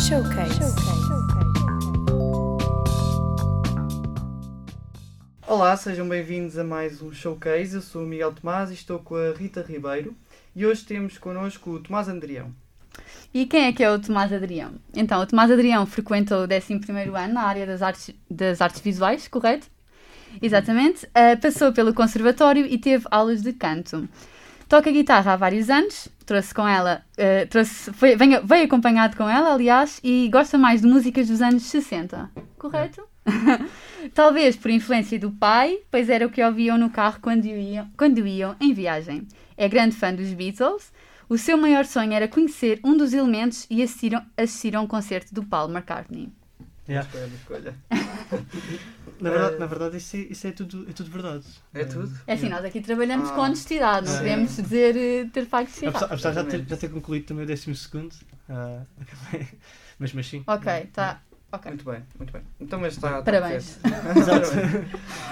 Showcase. Olá, sejam bem-vindos a mais um Showcase. Eu sou o Miguel Tomás e estou com a Rita Ribeiro. E hoje temos connosco o Tomás Andrião. E quem é que é o Tomás Adrião? Então, o Tomás Adrião frequentou o 11 ano na área das artes, das artes visuais, correto? Exatamente. Uh, passou pelo conservatório e teve aulas de canto. Toca guitarra há vários anos, trouxe com ela, uh, trouxe, foi, veio, veio acompanhado com ela, aliás, e gosta mais de músicas dos anos 60, correto? Talvez por influência do pai, pois era o que ouviam no carro quando iam, quando iam em viagem. É grande fã dos Beatles. O seu maior sonho era conhecer um dos elementos e assistir, assistir a um concerto do Paul McCartney. Yeah. Escolha, escolha. Na verdade, Eh, na verdade isso, é, isso é, tudo, é tudo verdade. É tudo? É assim, nós aqui trabalhamos Ah, com honestidade, não podemos dizer eh, ter factos Apesar, errados. apesar de já ter, já ter concluído também o décimo segundo, ah, mas, mas sim. Ok, tá. Ok. Muito bem, muito bem. Então, mas está. está Parabéns. Exato.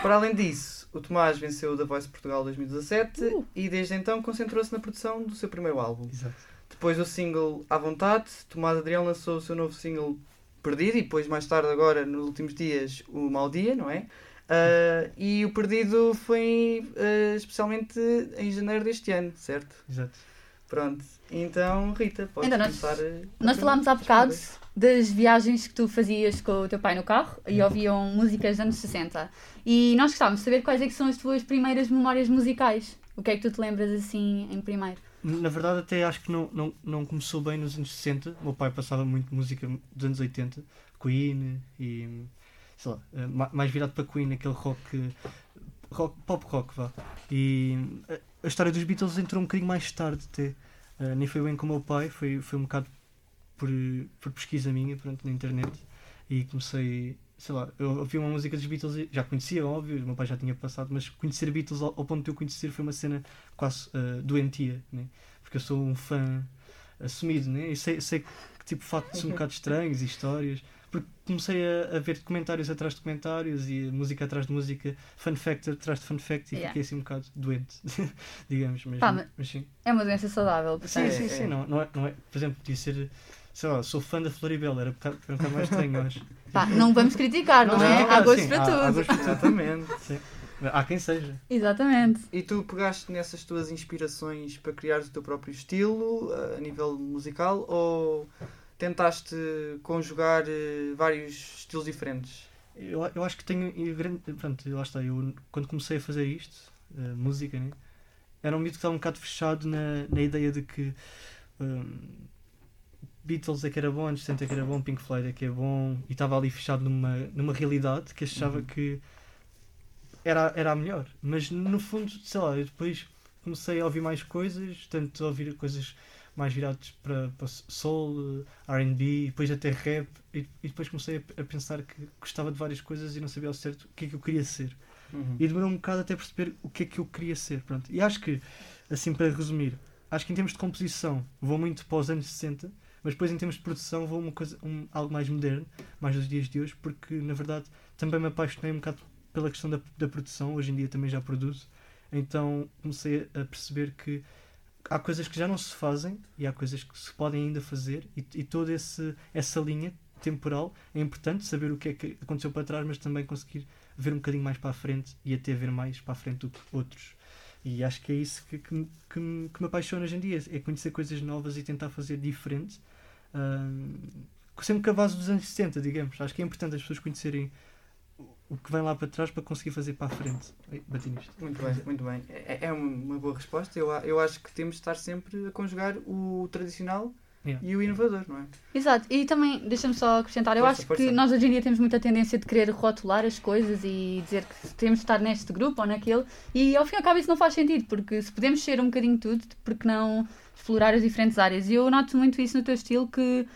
Para além disso, o Tomás venceu o The Voice Portugal 2017 Uh. e desde então concentrou-se na produção do seu primeiro álbum. Exato. Depois do single À Vontade, Tomás Adrião lançou o seu novo single Perdido e depois, mais tarde, agora, nos últimos dias, o Mau Dia, não é? Ah, e o Perdido foi ah, especialmente em janeiro deste ano, certo? Exato. Pronto. Então, Rita, podes Então, nós- começar. a- Nós a falámos há bocado das viagens que tu fazias com o teu pai no carro e ouviam músicas dos anos 60. E nós gostávamos de saber quais é que são as tuas primeiras memórias musicais. O que é que tu te lembras assim em primeiro? Na verdade, até acho que não, não, não começou bem nos anos 60. O meu pai passava muito música dos anos 80, Queen e. sei lá, eh, ma- mais virado para Queen, aquele rock. rock pop rock, vá. E a, a história dos Beatles entrou um bocadinho mais tarde, até. Eh, nem foi bem com o meu pai, foi, foi um bocado por, por pesquisa minha, pronto, na internet. E comecei. Sei lá, eu ouvi uma música dos Beatles, e já conhecia, óbvio, o meu pai já tinha passado, mas conhecer Beatles ao, ao ponto de eu conhecer foi uma cena quase eh, doentia, né? porque eu sou um fã assumido, né? E sei, sei que tipo factos um bocado estranhos e histórias, porque comecei a, a ver documentários atrás de documentários e música atrás de música, fun fact atrás de fun fact e Yeah. fiquei assim um bocado doente, digamos, mas, Pá, mas- mas sim. É uma doença saudável, Sim, portanto. sim, é. sim, não, não, é, não é, por exemplo, podia ser, sei lá, sou fã da Floribela, era um um bocado mais estranho, acho. Pá, não vamos criticar, não, Não, é? não, há não, gosto sim, para há- tudo. há gosto para tudo. Exatamente. Sim. Há quem seja. Exatamente. E tu pegaste nessas tuas inspirações para criar o teu próprio estilo eh, a nível musical ou tentaste conjugar eh, vários estilos diferentes? Eu, eu acho que tenho. eu grande- Pronto, lá está. Eu, quando comecei a fazer isto, eh, música, né? Era um mito que estava um bocado fechado na, na ideia de que hum, Beatles é que era bom, anos 60 é que era bom, Pink Floyd é que é bom, e estava ali fechado numa, numa realidade que achava Uhum. que era, era a melhor. Mas no fundo, sei lá, depois comecei a ouvir mais coisas, tanto a ouvir coisas mais viradas para, para soul, RB, depois até rap, e, e depois comecei a, a pensar que gostava de várias coisas e não sabia ao certo o que é que eu queria ser. E demorou um bocado até perceber o que é que eu queria ser. Pronto. E acho que, assim para resumir, acho que em termos de composição vou muito para os anos 60, mas depois em termos de produção vou uma coisa, um, algo mais moderno, mais dos dias de hoje, porque na verdade também me apaixonei um bocado pela questão da, da produção, hoje em dia também já produzo, então comecei a perceber que há coisas que já não se fazem e há coisas que se podem ainda fazer e, e toda esse, essa linha temporal é importante saber o que é que aconteceu para trás, mas também conseguir ver um bocadinho mais para a frente e até ver mais para a frente do que outros. E acho que é isso que, que, que, me- que me apaixona hoje em dia, é conhecer coisas novas e tentar fazer diferente. Ahm, sempre base dos anos 60, digamos. Acho que é importante as pessoas conhecerem o- que vem lá para trás para conseguir fazer para a frente. Bati nisto. Muito bem, muito bem. É, é uma boa resposta. Eu, eu acho que temos de estar sempre a conjugar o tradicional Yeah. e o inovador, não é? Exato, e também, deixa-me só acrescentar, eu Força, acho força. que nós hoje em dia temos muita tendência de querer rotular as coisas e dizer que temos de estar neste grupo ou naquele, e ao fim e ao cabo isso não faz sentido, porque se podemos ser um bocadinho tudo, porque não explorar as diferentes áreas? E eu noto muito isso no teu estilo, que,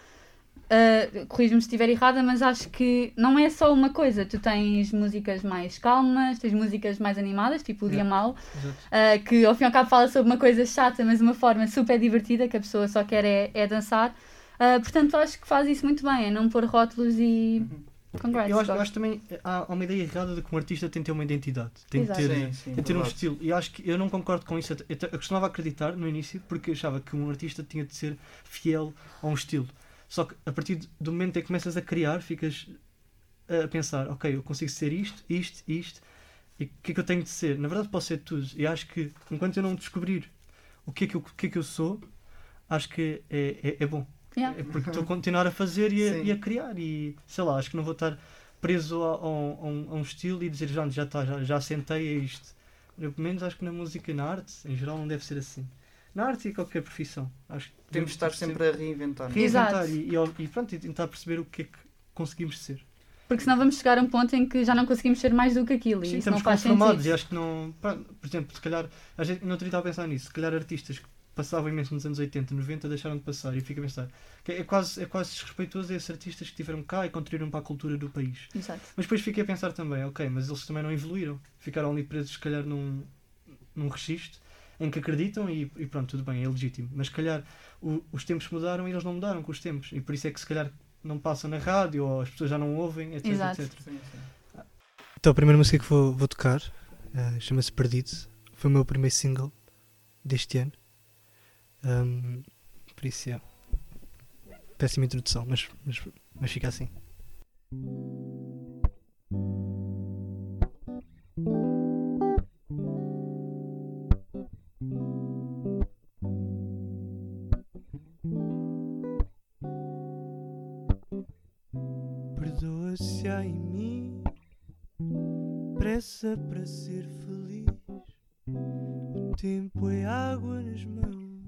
uh, corrijo-me se estiver errada, mas acho que não é só uma coisa, tu tens músicas mais calmas, tens músicas mais animadas, tipo o Dia Exato. Uh, que ao fim e ao cabo fala sobre uma coisa chata, mas de uma forma super divertida, que a pessoa só quer é, é dançar. Uh, portanto, acho que faz isso muito bem, é não pôr rótulos e. Congrats. Eu acho, eu acho também há há uma ideia errada de que um artista tem que ter uma identidade, tem que Exato. ter, Sim, sim, tem ter um estilo. E acho que eu não concordo com isso. Eu, eu costumava acreditar no início porque achava que um artista tinha de ser fiel a um estilo. Só que a partir do momento em que começas a criar, ficas a pensar, ok, eu consigo ser isto, isto, isto, e o que é que eu tenho de ser? Na verdade posso ser tudo. E acho que enquanto eu não descobrir o que é que eu, o que é que eu sou, acho que é, é, é bom. Yeah. É porque estou a continuar a fazer e a, e a criar. E sei lá, acho que não vou estar preso a, a um, a um- a um estilo e dizer já já está, já, já sentei a isto. Eu, pelo menos acho que na música e na arte, em geral, não deve ser assim. Na arte e qualquer profissão. Acho que Temos de estar sempre a reinventar. é? reinventar Exato. e, e, e pronto, e tentar perceber o que é que conseguimos ser. Porque senão vamos chegar a um ponto em que já não conseguimos ser mais do que aquilo. Sim, e estamos faz conformados e acho que não. pá, Por exemplo, se calhar, a gente não estava a pensar nisso, se calhar artistas que passavam imenso nos anos 80, 90 deixaram de passar e fica a pensar que é quase, é quase desrespeitoso a esses artistas que estiveram cá e contribuíram para a cultura do país. Exato. Mas depois fiquei a pensar também, ok, mas eles também não evoluíram, ficaram ali presos, se calhar, num, num registro em que acreditam e, e pronto, tudo bem, é legítimo. Mas se calhar o- os tempos mudaram e eles não mudaram com os tempos e por isso é que se calhar não passam na rádio ou as pessoas já não ouvem, etc. Exato. etc. Sim, sim. Então a primeira música que vou, vou tocar eh, chama-se Perdido. Foi o meu primeiro single deste ano. Ahm, por isso, é. Péssima introdução, mas, mas, mas fica assim. Para ser feliz. O tempo é água nas mãos,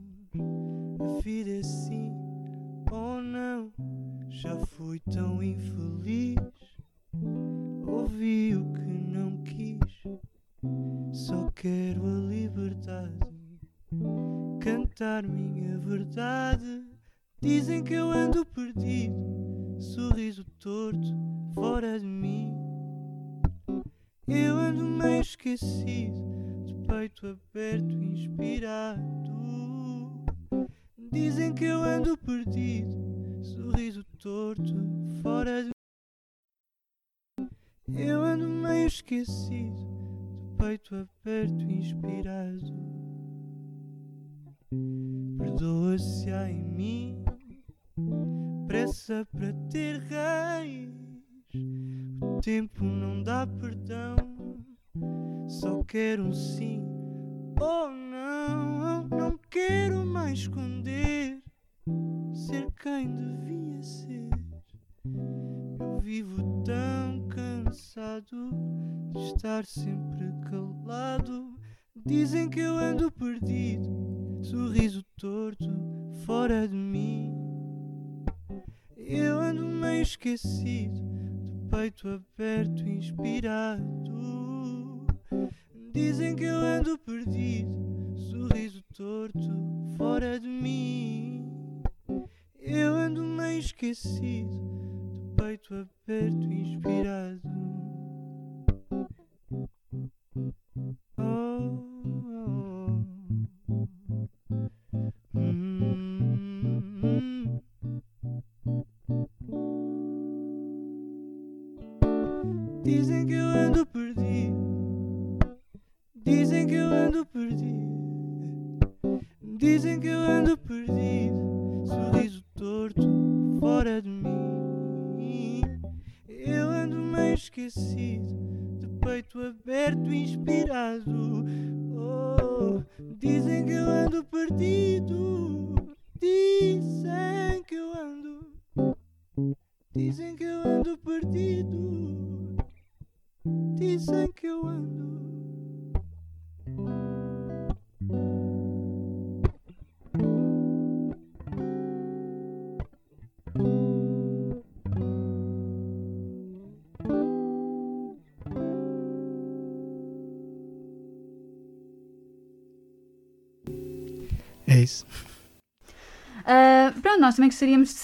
a vida é assim ou não. Já fui tão infeliz, ouvi o que não quis. Só quero a liberdade, cantar minha verdade. Dizem que eu ando perdido, sorriso torto fora de mim. Esquecido, de peito aberto, inspirado. Dizem que eu ando perdido, sorriso torto, fora de Eu ando meio esquecido, de peito aberto, inspirado. Perdoa-se em mim, pressa para ter raiz. O tempo não dá perdão, quero um sim ou não. Não quero mais esconder, ser quem devia ser. Eu vivo tão cansado de estar sempre calado. Dizem que eu ando perdido, sorriso Dizem que eu ando perdido. Dizem que eu ando perdido. Sorriso torto fora de mim. Eu ando meio esquecido. De peito aberto, inspirado. Oh, dizem que eu ando perdido.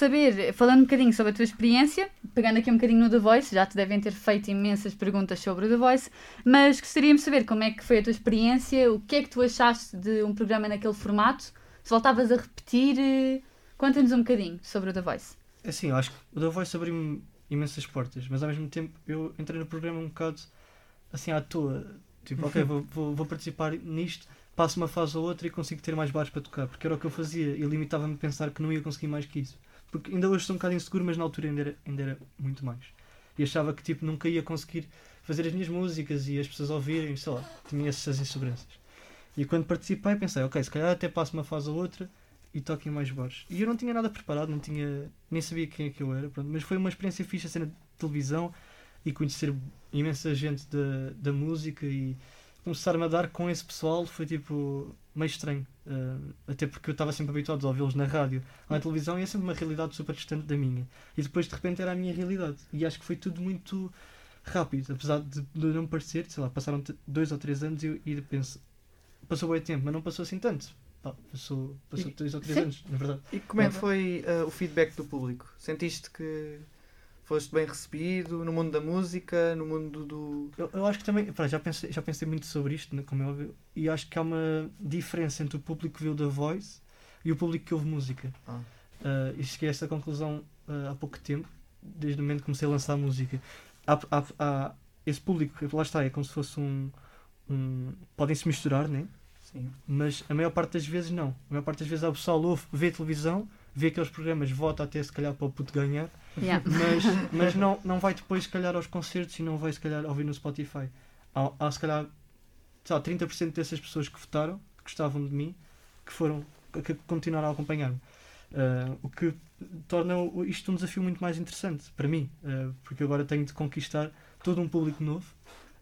Saber, falando um bocadinho sobre a tua experiência, pegando aqui um bocadinho no The Voice, já te devem ter feito imensas perguntas sobre o The Voice, mas gostaríamos de saber como é que foi a tua experiência, o que é que tu achaste de um programa naquele formato, se voltavas a repetir, eh, conta-nos um bocadinho sobre o The Voice. Assim, eu acho que o The Voice abriu-me imensas portas, mas ao mesmo tempo eu entrei no programa um bocado assim à toa. Tipo, ok, vou, vou, vou participar nisto, passo uma fase ou outra e consigo ter mais bares para tocar, porque era o que eu fazia e limitava-me a pensar que não ia conseguir mais que isso. Porque ainda hoje sou um bocado inseguro, mas na altura ainda era, ainda era muito mais. E achava que tipo, nunca ia conseguir fazer as minhas músicas e as pessoas ouvirem, sei lá, tinha essas inseguranças. E quando participei pensei, ok, se calhar até passo uma fase ou outra e toco em mais bares. E eu não tinha nada preparado, não tinha, nem sabia quem é que eu era, pronto, mas foi uma experiência fixe a cena de televisão e conhecer imensa gente da, da música e começar-me a dar com esse pessoal foi tipo meio estranho. Uh, até porque eu estava sempre habituado a ouvi-los na rádio ou na televisão e é sempre uma realidade super distante da minha. E depois de repente era a minha realidade. E acho que foi tudo muito rápido, apesar de, de não parecer, sei lá, passaram dois ou três anos e eu e penso, passou bem tempo, mas não passou assim tanto. Pá, passou, passou E- dois ou três sim. anos, na verdade. E como é que foi uh, o feedback do público? Sentiste que foste bem recebido no mundo da música, no mundo do. Eu, eu acho que também, pá, já, pensei, já pensei muito sobre isto, né, como é óbvio, e acho que há uma diferença entre o público que viu da Voice e o público que ouve música. Ah. Uh, e cheguei a essa conclusão uh, há pouco tempo, desde o momento que comecei a lançar música. Há, há, há esse público, lá está, é como se fosse um. um Podem-se misturar, né? Sim. mas a maior parte das vezes não. A maior parte das vezes o pessoal ouve, vê televisão, vê aqueles programas, vota até se calhar para o puto ganhar, Yeah. mas, mas não, não vai depois se calhar aos concertos e não vai se calhar ouvir no Spotify. Há, há se calhar lá, 30% dessas pessoas que votaram, que gostavam de mim, que foram, que continuaram a acompanhar-me. Ah, o que torna isto um desafio muito mais interessante para mim, ah, porque agora tenho de conquistar todo um público novo,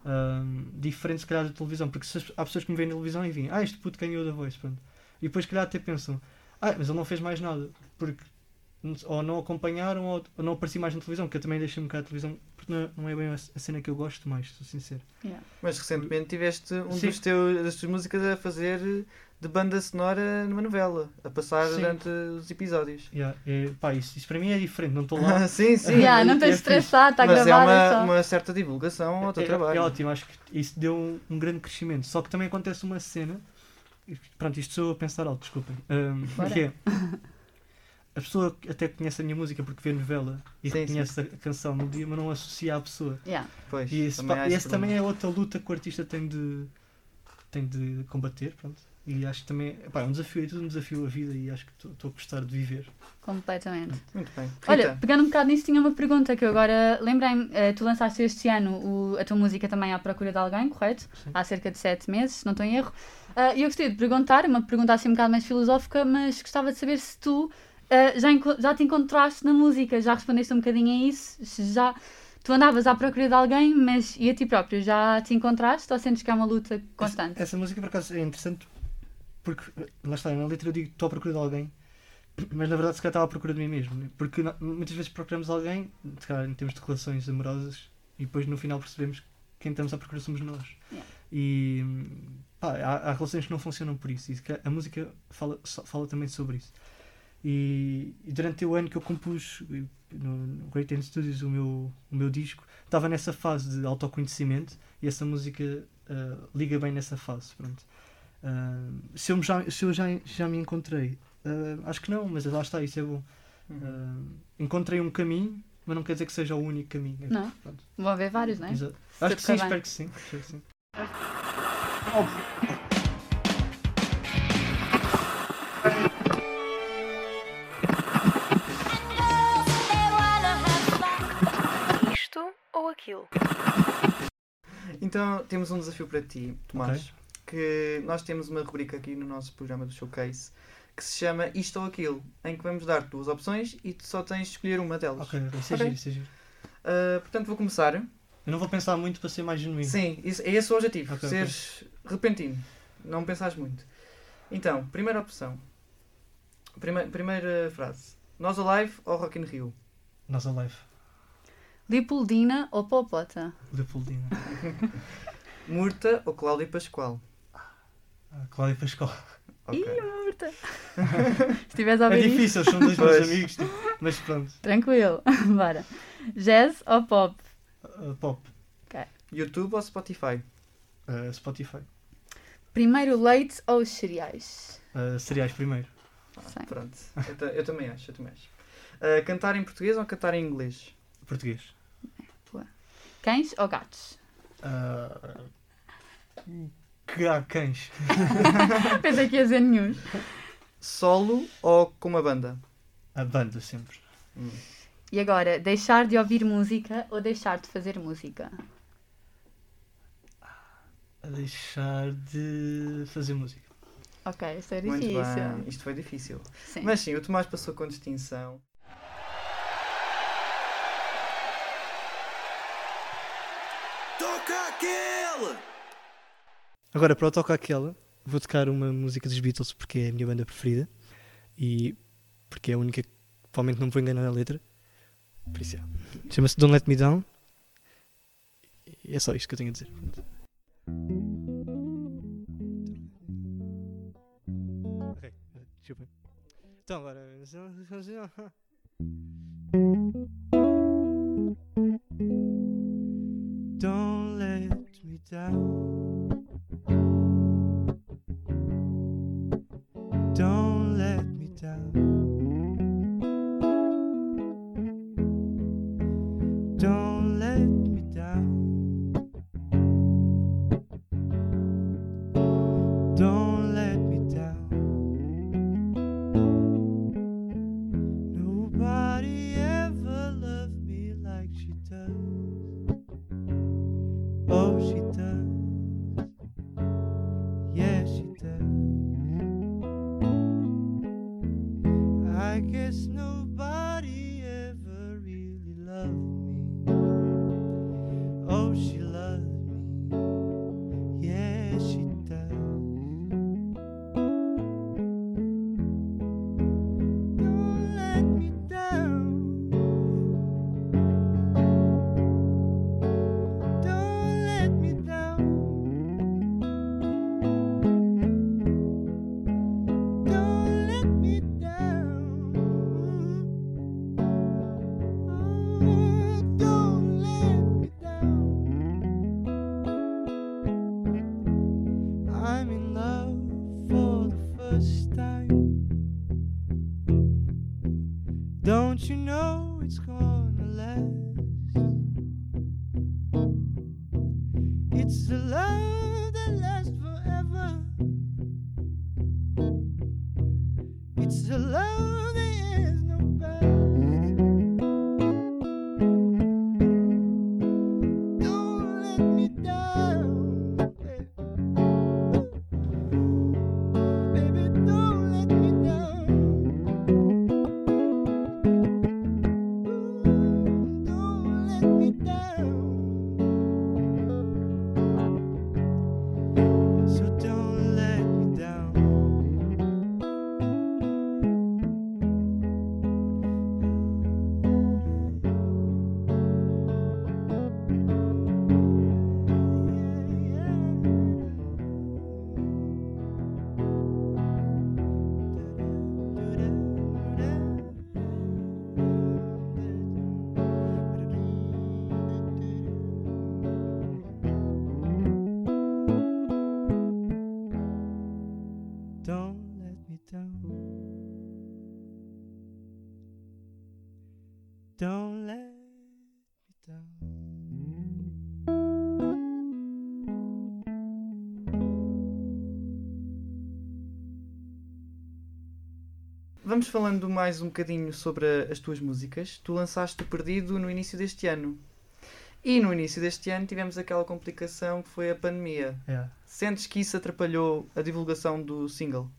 ah, diferente se calhar da televisão, porque se há pessoas que me veem na televisão e veem, ah, este puto ganhou da voz, pronto. E depois se calhar até pensam, ah, mas ele não fez mais nada, porque ou não acompanharam ou, ou não apareci mais na televisão, que eu também deixei um bocado a televisão, porque não, não é bem a, cena que eu gosto mais, sou sincero. Yeah. Mas recentemente tiveste um Sim. dos teus, das tuas músicas a fazer de banda sonora numa novela, a passar Sim. durante os episódios. Yeah, é, pá, isso, isso para mim é diferente, não estou lá. sim, sim. Yeah, não é tens de fixe. estressar, está Mas é gravado. é uma, só. uma certa divulgação ao teu é, trabalho. é ótimo, acho que isso deu um, um grande crescimento. Só que também acontece uma cena, pronto, isto sou a pensar alto, desculpem, um, que é a pessoa que até conhece a minha música porque vê novela e Sim, reconhece a canção no dia, mas não associa à pessoa. Yeah. Pois, E esse, também esse também é outra luta que o artista tem de, tem de combater, pronto. E acho que também é um desafio, é tudo um desafio a vida e acho que estou a gostar de viver. Completamente. Muito bem. Olha, Rita, pegando um bocado nisso, tinha uma pergunta que eu agora lembrei-me. eh, tu lançaste este ano o- a tua música também à procura de alguém, correto? Sim. Há cerca de sete meses, se não estou em erro. Ah, E eu gostaria de perguntar, uma pergunta assim um bocado mais filosófica, mas gostava de saber se tu ah, já, já te encontraste na música, já respondeste um bocadinho a isso, se já tu andavas à procura de alguém, mas e a ti próprio, já te encontraste ou sentes que é uma luta constante? Essa, essa música, por acaso, é interessante porque, lá está, na letra eu digo estou à procura de alguém, mas na verdade se calhar estava à procura de mim mesmo. né? Porque muitas vezes procuramos alguém, se calhar em termos de relações amorosas, e depois no final percebemos que quem estamos à procura somos nós. Yeah. E pá, há, há relações que não funcionam por isso, e a música fala, fala também sobre isso. E, e durante o ano que eu compus no, Great End Studios o meu, o meu disco, estava nessa fase de autoconhecimento e essa música ah, liga bem nessa fase. Pronto. Ah, se eu, já, se eu já, já me encontrei, ah, acho que não, mas lá está, isso é bom. Uhum. Ah, encontrei um caminho, mas não quer dizer que seja o único caminho. Não. Pronto. Vão haver vários, não é? Exato. Acho que sim, bem. espero que sim. espero que sim. Isto ou aquilo? Então temos um desafio para ti, Tomás. Ok. Que nós temos uma rubrica aqui no nosso programa do Showcase que se chama Isto ou Aquilo, em que vamos dar duas opções e tu só tens de escolher uma delas. Ok, ok, isso é Ok. giro, isso é giro. Uh, portanto, vou começar. Eu não vou pensar muito para ser mais genuíno. Sim, isso, é esse o objetivo. Ok, seres repentino. Não pensares muito. Então, primeira opção. Prime- primeira frase. Nós Alive ou Rock in Rio? Nossa live. Lipoldina ou Popota? Leopoldina. Murta ou Cláudia Pascoal? Ah, Cláudia Pascoal. Ok. Ih, Murta! Se estiveres a É ouvir isto, difícil, são dois meus amigos, tipo, mas pronto. tranquilo. Bora. Jazz ou pop? Ah, pop. YouTube ou Spotify? Ah, Spotify. Primeiro leite ou os cereais? Ah, cereais primeiro. Sim. Pronto. Eu, eu também acho, eu também acho. Uh, cantar em português ou cantar em inglês? Português. Cães ou gatos? Ah, que há cães. Pensei que ia dizer nenhum. Solo ou com uma banda? A banda sempre. Hum. E agora, deixar de ouvir música ou deixar de fazer música? A deixar de fazer música. Ok, isto é Muito difícil. bem. Isto foi difícil. Sim. Mas sim, o Tomás passou com distinção. Toca aquele! Agora, para o Toca Aquela, vou tocar uma música dos Beatles porque é a minha banda preferida e porque é a única que provavelmente não me vou enganar na letra. Por isso é. Chama-se Don't Let Me Down. E é só isto que eu tenho a dizer. Ok. Então agora. Don't let me down. Down. Vamos falando mais um bocadinho sobre a- as tuas músicas. Tu lançaste o Perdido no início deste ano. E no início deste ano tivemos aquela complicação que foi a pandemia. É. Sentes que isso atrapalhou a divulgação do single?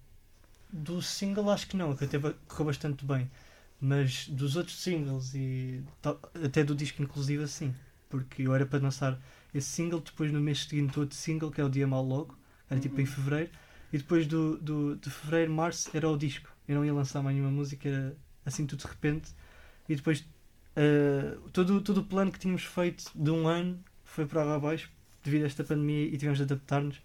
Do single acho que não, que até correu bastante bem. Mas dos outros singles e até do disco inclusive assim. Porque eu era para lançar esse single, depois no mês seguinte outro single, que é o Dia Mal Logo, era tipo Uhum. em fevereiro, e depois do, do, de fevereiro, março era o disco. Eu não ia lançar mais nenhuma música, era assim tudo de repente. E depois eh, todo, todo o plano que tínhamos feito de um ano foi para água abaixo devido a esta pandemia e tivemos de adaptar-nos.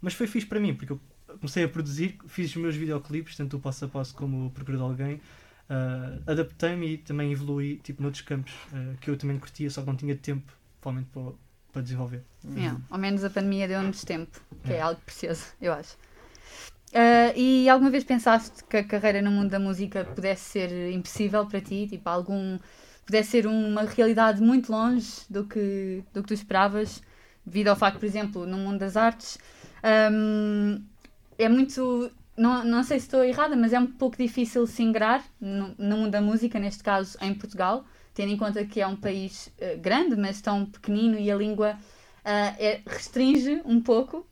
Mas foi fixe para mim, porque eu comecei a produzir, fiz os meus videoclipes, tanto o passo a passo como o Procura de Alguém. ah, Adaptei-me e também evolui tipo, noutros campos ah, que eu também curtia, só que não tinha tempo, provavelmente, para, para desenvolver. Yeah, Ao menos a pandemia deu-nos tempo, que é É. algo precioso, eu acho. Ah, e alguma vez pensaste que a carreira no mundo da música pudesse ser impossível para ti? Tipo, algum. pudesse ser uma realidade muito longe do que, do que tu esperavas, devido ao facto, por exemplo, no mundo das artes, hum, é muito. não, não sei se estou errada, mas é um pouco difícil se ingrar no, no mundo da música, neste caso em Portugal, tendo em conta que é um país eh, grande, mas tão pequenino e a língua ah, é- restringe um pouco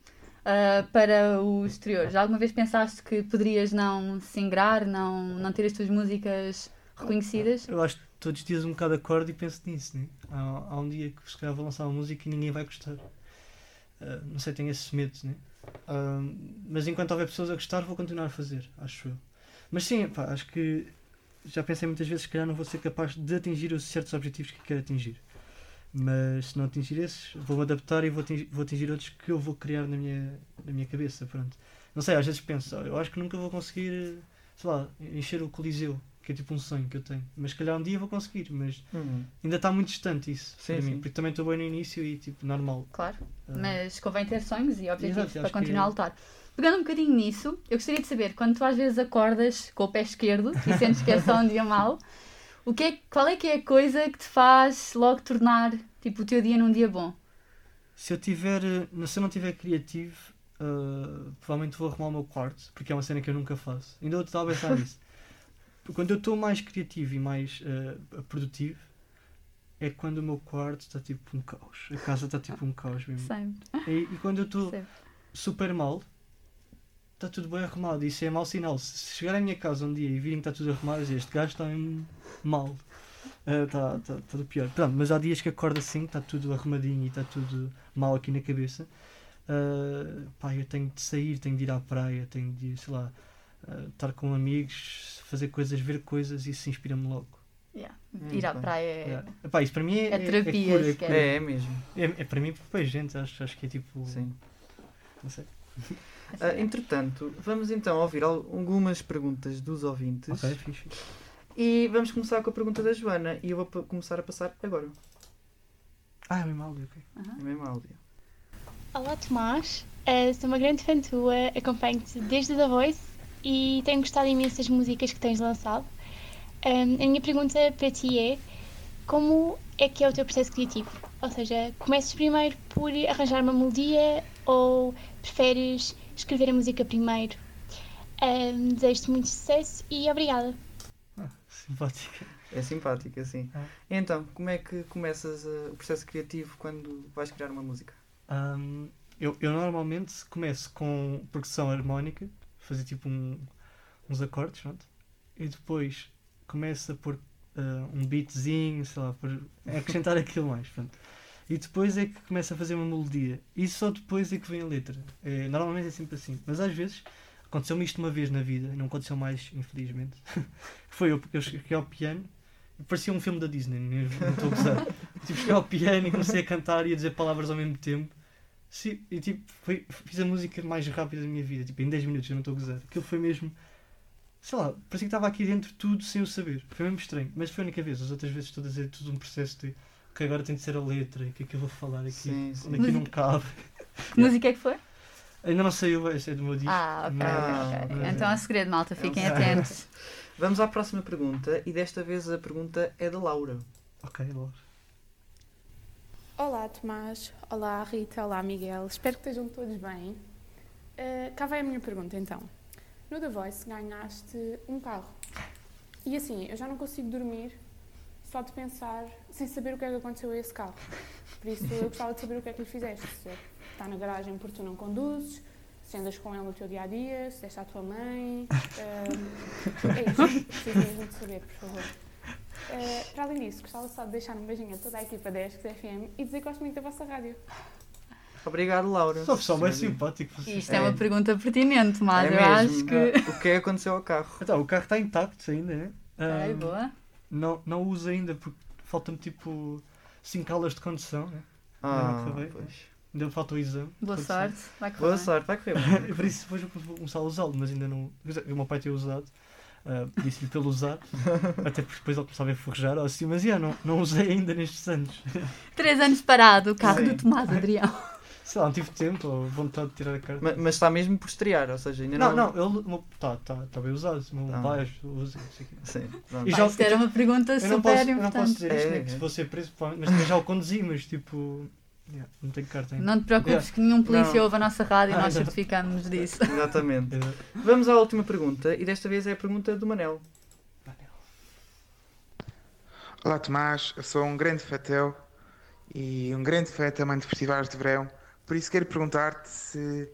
ah, para o exterior. Já alguma vez pensaste que poderias não se ingrar, não, não ter as tuas músicas reconhecidas? Eu acho que todos os dias um bocado acordo e penso nisso, né? Há, há um dia que se calhar vou lançar uma música e ninguém vai gostar. Ah, não sei, tenho esse medo, né? Ah, mas enquanto houver pessoas a gostar, vou continuar a fazer, acho eu. Mas sim, pá, acho que já pensei muitas vezes que calhar não vou ser capaz de atingir os certos objetivos que quero atingir. Mas se não atingir esses, vou-me adaptar e vou atingir, vou atingir outros que eu vou criar na minha, na minha cabeça. Pronto. Não sei, às vezes penso, "Ah, eu acho que nunca vou conseguir, sei lá, encher o Coliseu, que é tipo um sonho que eu tenho. Mas se calhar um dia vou conseguir, mas Hum. ainda está muito distante isso Sim, para mim, sim. porque também estou bem no início e tipo, normal. Claro, Ah, mas convém ter sonhos e objetivos Exato, para continuar a lutar. Pegando um bocadinho nisso, eu gostaria de saber, quando tu às vezes acordas com o pé esquerdo e sentes que é só um dia mau, o que é, qual é que é a coisa que te faz logo tornar tipo, o teu dia num dia bom? Se eu tiver, eh, se eu não tiver criativo, ah, provavelmente vou arrumar o meu quarto, porque é uma cena que eu nunca faço. Ainda estava a pensar nisso. Quando eu estou mais criativo e mais ah, produtivo, é quando o meu quarto está tipo um caos. A casa está tipo um caos mesmo. Sempre. E, e quando eu estou super mal, está tudo bem arrumado. Isso é mau sinal. Se se chegar à minha casa um dia e virem que está tudo arrumado, dizer, este gajo está mal. Está tá, tá do pior. Pronto, mas há dias que acordo assim, está tudo arrumadinho e está tudo mal aqui na cabeça. Ah, pá, eu tenho de sair, tenho de ir à praia, tenho de, sei lá, ah, estar com amigos, fazer coisas, ver coisas e isso inspira-me logo. Yeah. Hum, Ir à bem. praia é. Yeah. Epá, isso para mim é, É terapia, é, cura. É, é mesmo. É, é para mim, para gente, acho, acho que é tipo. Sim. Não sei. Ah, entretanto, vamos então ouvir al- algumas perguntas dos ouvintes. Ok, fixe. E vamos começar com a pergunta da Joana. E eu vou começar a passar agora. Ah, é mesmo áudio, ok. É mesmo áudio. Olá Tomás, Eh, sou uma grande fã tua, acompanho-te desde The Voice e tenho gostado imenso das músicas que tens lançado. Ahm, a minha pergunta para ti é como é que é o teu processo criativo? Ou seja, começas primeiro por arranjar uma melodia ou preferes escrever a música primeiro? Ahm, Desejo-te muito sucesso e obrigada. Ah, simpática. É simpática, sim. Ah. Então, como é que começas ah, o processo criativo quando vais criar uma música? Ahm, eu, eu normalmente começo com percussão harmónica, fazer tipo um- uns acordes, pronto, e depois começo a pôr ah, um beatzinho, sei lá, por acrescentar aquilo mais, pronto. E depois é que começo a fazer uma melodia. E só depois é que vem a letra. É, normalmente é sempre assim. Mas às vezes, aconteceu-me isto uma vez na vida, não aconteceu mais, infelizmente. Foi eu, eu cheguei ao piano parecia um filme da Disney, não estou a gozar. tipo, cheguei ao piano e comecei a cantar e a dizer palavras ao mesmo tempo. Sim, e tipo, foi, fiz a música mais rápida da minha vida, tipo, em 10 minutos, eu não estou a gozar. Aquilo foi mesmo, sei lá, parecia que estava aqui dentro tudo sem o saber. Foi mesmo estranho, mas foi a única vez. As outras vezes estou a dizer tudo um processo de que agora tem de ser a letra, e o que é que eu vou falar aqui, Sim, sim. onde aqui não cabe. Que música é que foi? Ainda não saiu, esse é do meu disco. Ah, ok, mas- ok, ok. mas- Então é um segredo, malta, fiquem um atentos. Vamos à próxima pergunta. E desta vez a pergunta é da Laura. Ok, Laura. Olá Tomás, olá Rita, olá Miguel, espero que estejam todos bem. Uh, cá vai a minha pergunta então. No The Voice ganhaste um carro. E assim, eu já não consigo dormir só de pensar, sem saber o que é que aconteceu a esse carro. Por isso eu gostava de saber o que é que lhe fizeste. Se está na garagem porque tu não conduzes, se andas com ele no teu dia a dia, se deste à tua mãe. Uh, é isso, preciso mesmo de saber, por favor. Uh, para além disso, gostava só de deixar um beijinho a toda a equipa da ESC FM e dizer que gosto muito da vossa rádio. Obrigado, Laura. Só pessoal bem Sim. simpático. Isto é uma pergunta pertinente, mas É eu mesmo. acho que. O que é que aconteceu ao carro? Então, o carro está intacto ainda, né? Ai, Ahm, boa. Não, não uso ainda porque falta-me tipo 5 aulas de condução, né? Ah, acabei. pois. Ainda falta o exame. Boa sorte. Vai correr Boa sorte, vai correr. Por isso depois eu vou começar a usá-lo, mas ainda não. O meu pai tem usado, ah, disse-lhe pelo usar, até porque depois ele começava a forjar ou assim, mas já, não, não usei ainda nestes anos. Três anos parado, o carro Sim. do Tomás Adrião. Sei lá, não tive tempo ou vontade de tirar a carta. Ma- Mas está mesmo por estrear, ou seja, ainda não, não. não, ele está tá, tá bem usado, o meu Ah. pai usa, não sei o quê. Sim, pronto. E já- isto era uma pergunta Eu super não posso, eu não importante. posso dizer isto, É, né, que é. se vou ser preso, mas também já o conduzi, mas tipo. Yeah, não tenho carta ainda. Não te preocupes Yeah. que nenhum polícia Não. ouve a nossa rádio e Ah, nós não. certificamos disso. Exatamente. Vamos à última pergunta e desta vez é a pergunta do Manel. Olá Tomás, eu sou um grande fã teu e um grande fã também de festivais de verão. Por isso quero perguntar-te se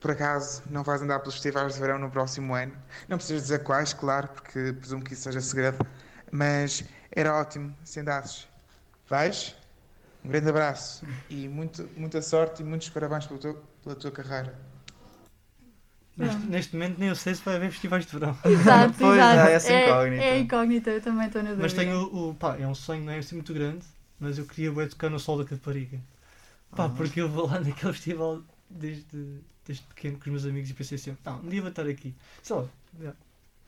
por acaso não vais andar pelos festivais de verão no próximo ano. Não precisas dizer quais, claro, porque presumo que isso seja segredo, mas era ótimo se andasses. Vais? Um grande abraço e muito, muita sorte e muitos parabéns pelo teu- pela tua carreira. Neste, neste momento nem eu sei se vai haver festivais de verão. Exato, Pois, exato. há essa incógnita. É, é incógnita, eu também estou na dúvida. Mas tenho o. pá, é um sonho, não é assim muito grande, mas eu queria bué tocar no Sol da Caparica. Pá, Ah. porque eu vou lá naquele festival desde, desde pequeno com os meus amigos e pensei assim, não, um dia vou estar aqui. Lá. yeah.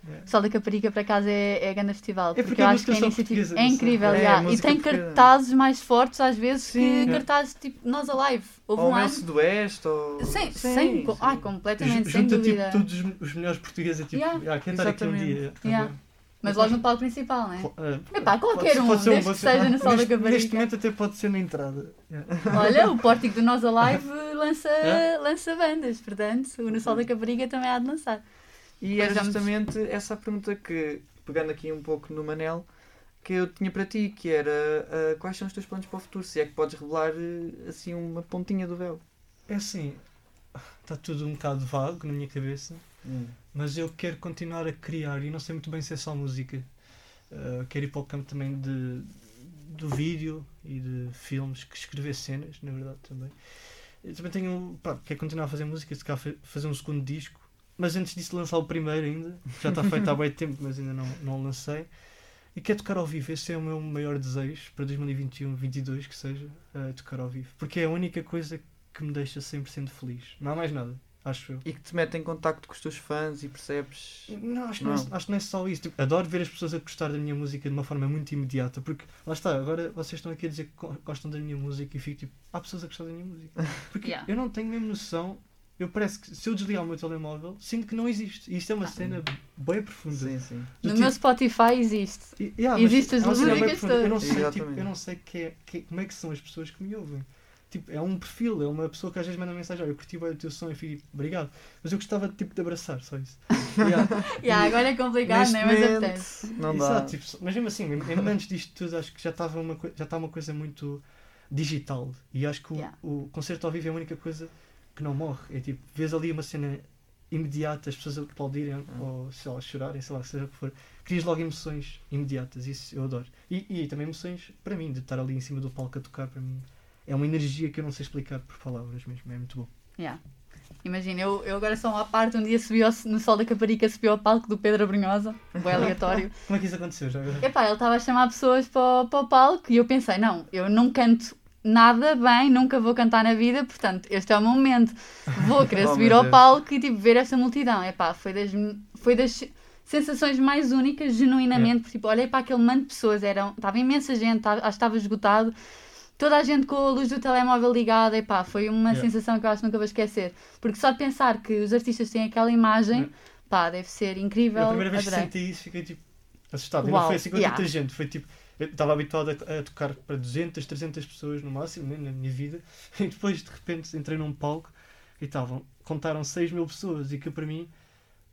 Yeah. Sol da Caparica, por acaso, é, é grande festival. É porque, porque eu acho que só iniciativa é sei. incrível. É, a E tem portuguesa. cartazes mais fortes, às vezes, Sim. que É. cartazes tipo Nós Alive. Houve Ou um o ano. Mel Sudoeste, ou... Sem, Sim, sem, sim. ah, completamente, Ju- sem Junta dúvida. tipo todos os, melhores portugueses, tipo, Yeah. yeah, quero estar aqui um dia. tá Yeah. Mas logo no palco principal, não é? Eh, Epá, qualquer um, desde bom que seja no Sol da neste, Caparica. neste momento até pode ser na entrada. Yeah. Olha, o pórtico do Nós Alive lança, É? lança bandas, portanto, o No Sol da Caparica também há de lançar. E Pois era vamos- justamente essa a pergunta que, pegando aqui um pouco no Manel, que eu tinha para ti, que era ah, quais são os teus planos para o futuro? Se é que podes revelar eh, assim uma pontinha do véu. É assim, está tudo um bocado vago na minha cabeça. Mas eu quero continuar a criar e não sei muito bem se é só música. Uh, quero ir para o campo também de, do vídeo e de filmes, que escrever cenas, na verdade também. Eu também tenho, pá, quero continuar a fazer música, se calhar fa- fazer um segundo disco, mas antes disso lançar o primeiro ainda, já está feito há bem tempo, mas ainda não, não lancei. E quero tocar ao vivo, esse é o meu maior desejo para 2021, 2022 que seja, uh, tocar ao vivo. Porque é a única coisa que me deixa 100% feliz. Não há mais nada, acho eu. E que te mete em contacto com os teus fãs e percebes. Não, acho que não, é, Não. acho que não é só isso. Tipo, adoro ver as pessoas a gostar da minha música de uma forma muito imediata, porque lá está, agora vocês estão aqui a dizer que go- gostam da minha música e fico tipo, há pessoas a gostar da minha música. Porque Yeah. eu não tenho mesmo noção, eu parece que se eu desligar o meu telemóvel, sinto que não existe. E isto é uma cena bem profunda. Sim, sim. Do No tipo- meu Spotify existe. e- yeah, mas Existem as é uma cena bem músicas profunda. Eu não todas. sei, tipo, eu não sei que é- que- como é que são as pessoas que me ouvem. Tipo, é um perfil, é uma pessoa que às vezes manda mensagem, olha, eu curti bem o teu som e fico tipo, obrigado. Mas eu gostava tipo, de abraçar, só isso. Yeah. Yeah, agora é complicado, né? Mas momento, apetece. não dá. Exato, tipo, mas mesmo assim, mesmo mesmo antes disto tudo, acho que já estava uma, já está uma coisa muito digital. E acho que o, Yeah. o concerto ao vivo é a única coisa que não morre. É tipo, vês ali uma cena imediata, as pessoas aplaudirem ou sei lá, chorarem, sei lá, seja o que for. Crias logo emoções imediatas, isso eu adoro. E, e também emoções para mim, de estar ali em cima do palco a tocar, para mim é uma energia que eu não sei explicar por palavras mesmo, é muito bom. Yeah. Imagina, eu, eu agora só à parte, um dia subi ao- no Sol da Caparica, subi ao palco do Pedro Abrunhosa, bem aleatório. Como é que isso aconteceu já? Epá, ele estava a chamar pessoas para, o- para o palco e eu pensei, não, eu não canto nada bem, nunca vou cantar na vida, portanto, este é o meu momento. Vou querer Oh, subir ao Deus. palco e tipo, ver esta multidão. Epá, foi das, foi das sensações mais únicas, genuinamente, porque tipo, olhei para aquele monte de pessoas, eram, estava imensa gente, estava- acho que estava esgotado. Toda a gente com a luz do telemóvel ligada, epá, foi uma Yeah. sensação que eu acho que nunca vou esquecer. Porque só de pensar que os artistas têm aquela imagem, Yeah. pá, deve ser incrível. a primeira vez que adorei. senti isso fiquei tipo assustado. E Uau, não foi assim com yeah. tanta gente, foi tipo. Eu estava habituado a, a tocar para 200, 300 pessoas no máximo né, na minha vida e depois de repente entrei num palco e estavam, contaram 6 mil pessoas e que para mim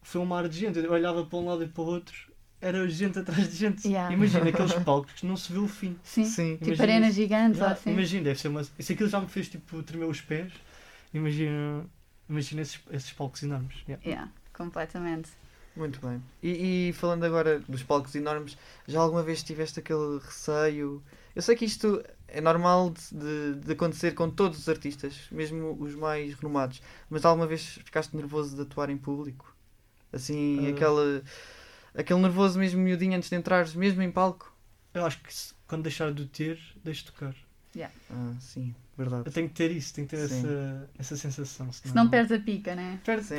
foi um mar de gente. Eu olhava para um lado e para o outro, era gente atrás de gente. Yeah. Imagina aqueles palcos que não se vê o fim. Sim, Sim. tipo Imagina arenas isso. gigantes ou Yeah, assim. Imagina, deve ser uma. Se aquilo já me fez tipo tremer os pés, imagina, imagina esses, esses palcos enormes. Yeah. Yeah, completamente. Muito bem. E, e falando agora dos palcos enormes, já alguma vez tiveste aquele receio? Eu sei que isto é normal de, de- acontecer com todos os artistas, mesmo os mais renomados, mas alguma vez ficaste nervoso de atuar em público? Assim, Ah. aquele, aquele nervoso mesmo miudinho antes de entrares, mesmo em palco? Eu acho que se- quando deixar de o ter, deixo de tocar. Ah, sim, verdade. Eu tenho que ter isso, tenho que ter Sim. essa, essa sensação. Se não perdes a pica, né? Perde, Sim.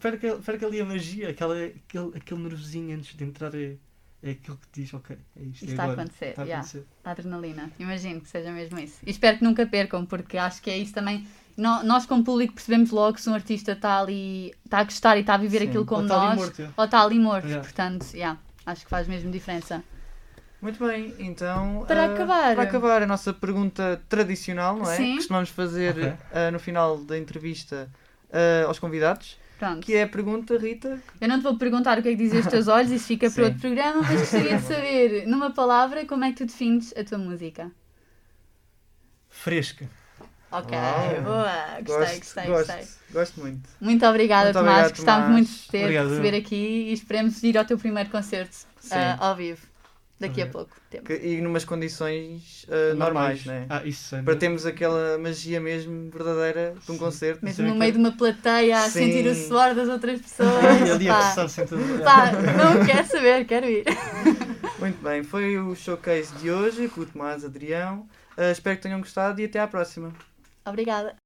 perde, perde, perde ali a magia, aquela, aquele, aquele nervosinho antes de entrar é, é aquilo que te diz, ok, é isto. Isto é está a agora, acontecer, está a yeah. acontecer. A adrenalina. Imagino que seja mesmo isso. E espero que nunca percam, porque acho que é isso também. Nós, como público, percebemos logo se um artista está ali, está a gostar e está a viver Sim. aquilo como Ou está ali nós, morto, é. ou está ali morto. Yeah. Portanto, yeah, acho que faz mesmo diferença. Muito bem, então. Para ah, acabar. Para acabar, a nossa pergunta tradicional, não é? Sim. Que costumamos fazer Ok. ah, no final da entrevista ah, aos convidados. Pronto. Que é a pergunta, Rita. Eu não te vou perguntar o que é que dizem os teus olhos, isso fica para Sim. outro programa, mas gostaria de saber, numa palavra, como é que tu defines a tua música? Fresca. Ok, Uau. boa, gostei, gosto, gostei, gosto, gostei. Muito muito. Muito obrigada, Muito Tomás, obrigado, gostámos Tomás. muito de ter Obrigado. receber aqui e esperemos ir ao teu primeiro concerto Sim. ah, ao vivo, daqui a pouco tempo. Que- e numas condições ah, normais, não é? Ah, isso é. Para termos aquela magia mesmo verdadeira de um concerto. Mesmo no que- meio de uma plateia a Sim. sentir o suor das outras pessoas. E ali a passar pá, não quero saber, quero ir. Muito bem, foi o showcase de hoje com o Tomás Adrião. Ah, espero que tenham gostado e até à próxima. Obrigada.